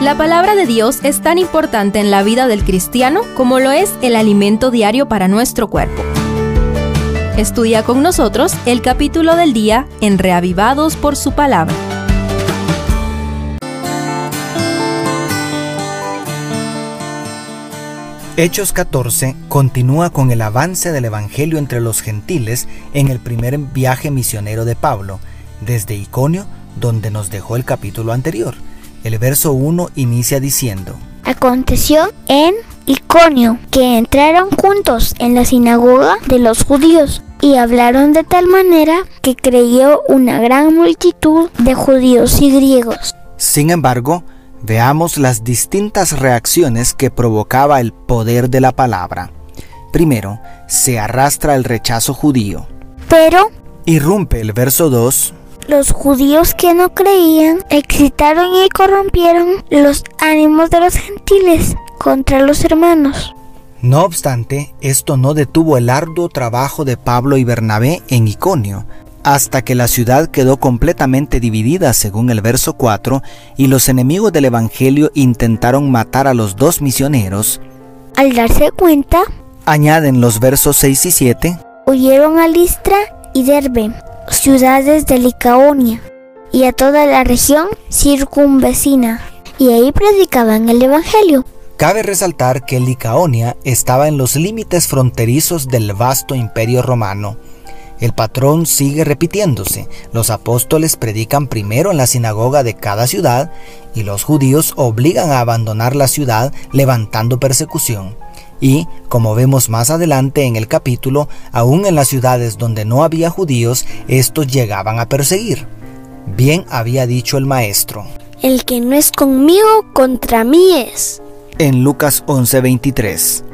La palabra de Dios es tan importante en la vida del cristiano como lo es el alimento diario para nuestro cuerpo. Estudia con nosotros el capítulo del día en Reavivados por su palabra. Hechos 14 continúa con el avance del Evangelio entre los gentiles en el primer viaje misionero de Pablo, desde Iconio, donde nos dejó el capítulo anterior. El verso 1 inicia diciendo, Aconteció en Iconio que entraron juntos en la sinagoga de los judíos y hablaron de tal manera que creyó una gran multitud de judíos y griegos. Sin embargo, Veamos las distintas reacciones que provocaba el poder de la palabra. Primero, se arrastra el rechazo judío. Pero irrumpe el verso 2. Los judíos que no creían excitaron y corrompieron los ánimos de los gentiles contra los hermanos. No obstante, esto no detuvo el arduo trabajo de Pablo y Bernabé en Iconio, hasta que la ciudad quedó completamente dividida según el verso 4 y los enemigos del Evangelio intentaron matar a los dos misioneros. Al darse cuenta, añaden los versos 6 y 7, huyeron a Listra y Derbe, ciudades de Licaonia, y a toda la región circunvecina, y ahí predicaban el Evangelio. Cabe resaltar que Licaonia estaba en los límites fronterizos del vasto imperio romano, el patrón sigue repitiéndose. Los apóstoles predican primero en la sinagoga de cada ciudad y los judíos obligan a abandonar la ciudad levantando persecución. Y, como vemos más adelante en el capítulo, aún en las ciudades donde no había judíos, estos llegaban a perseguir. Bien había dicho el maestro. El que no es conmigo, contra mí es. En Lucas 11:23.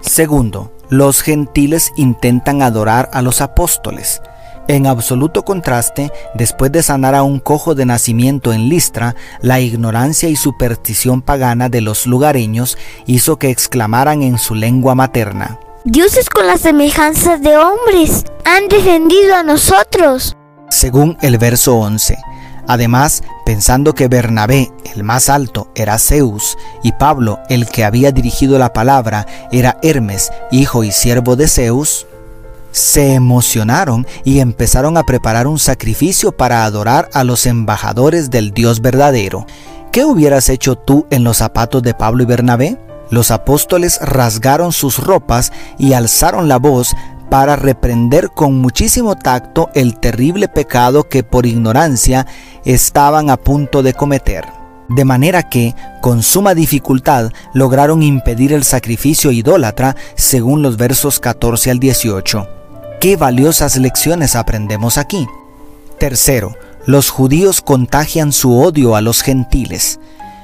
Segundo, los gentiles intentan adorar a los apóstoles. En absoluto contraste, después de sanar a un cojo de nacimiento en Listra, la ignorancia y superstición pagana de los lugareños hizo que exclamaran en su lengua materna. Dioses con las semejanzas de hombres han descendido a nosotros. Según el verso 11. Además, pensando que Bernabé, el más alto, era Zeus, y Pablo, el que había dirigido la palabra, era Hermes, hijo y siervo de Zeus, se emocionaron y empezaron a preparar un sacrificio para adorar a los embajadores del Dios verdadero. ¿Qué hubieras hecho tú en los zapatos de Pablo y Bernabé? Los apóstoles rasgaron sus ropas y alzaron la voz para reprender con muchísimo tacto el terrible pecado que por ignorancia estaban a punto de cometer. De manera que, con suma dificultad, lograron impedir el sacrificio idólatra según los versos 14 al 18. Qué valiosas lecciones aprendemos aquí. Tercero, los judíos contagian su odio a los gentiles.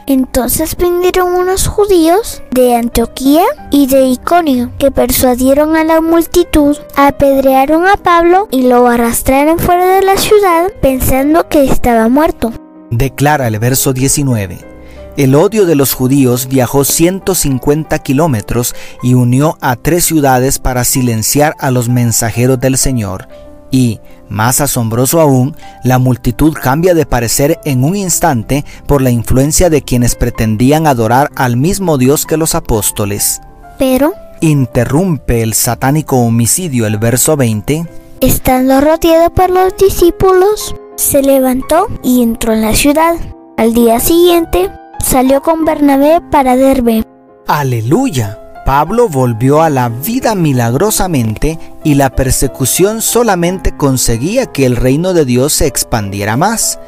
Entonces vinieron unos judíos de Antioquía y de Iconio que persuadieron a la multitud, apedrearon a Pablo y lo arrastraron fuera de la ciudad pensando que estaba muerto. Declara el verso 19. El odio de los judíos viajó 150 kilómetros y unió a tres ciudades para silenciar a los mensajeros del Señor y, más asombroso aún, la multitud cambia de parecer en un instante por la influencia de quienes pretendían adorar al mismo Dios que los apóstoles. Pero, interrumpe el satánico homicidio el verso 20, estando rodeado por los discípulos, se levantó y entró en la ciudad. Al día siguiente, salió con Bernabé para Derbe. Aleluya. Pablo volvió a la vida milagrosamente y la persecución solamente conseguía que el reino de Dios se expandiera más.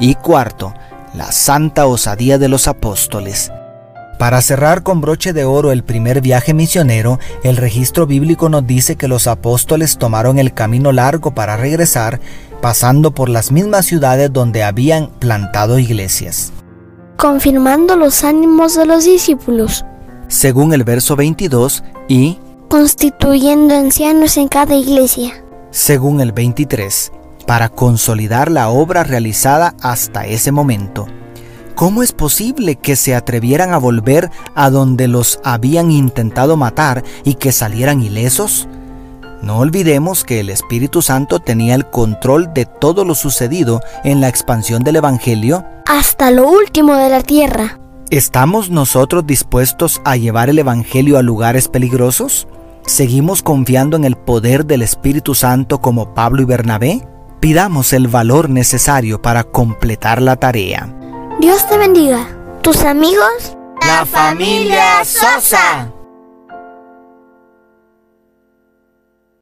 Y cuarto, la santa osadía de los apóstoles. Para cerrar con broche de oro el primer viaje misionero, el registro bíblico nos dice que los apóstoles tomaron el camino largo para regresar, pasando por las mismas ciudades donde habían plantado iglesias. Confirmando los ánimos de los discípulos, según el verso 22, y constituyendo ancianos en cada iglesia, según el 23, para consolidar la obra realizada hasta ese momento. ¿Cómo es posible que se atrevieran a volver a donde los habían intentado matar y que salieran ilesos? No olvidemos que el Espíritu Santo tenía el control de todo lo sucedido en la expansión del Evangelio hasta lo último de la tierra. ¿Estamos nosotros dispuestos a llevar el Evangelio a lugares peligrosos? ¿Seguimos confiando en el poder del Espíritu Santo como Pablo y Bernabé? Pidamos el valor necesario para completar la tarea. Dios te bendiga. ¿Tus amigos? La familia Sosa.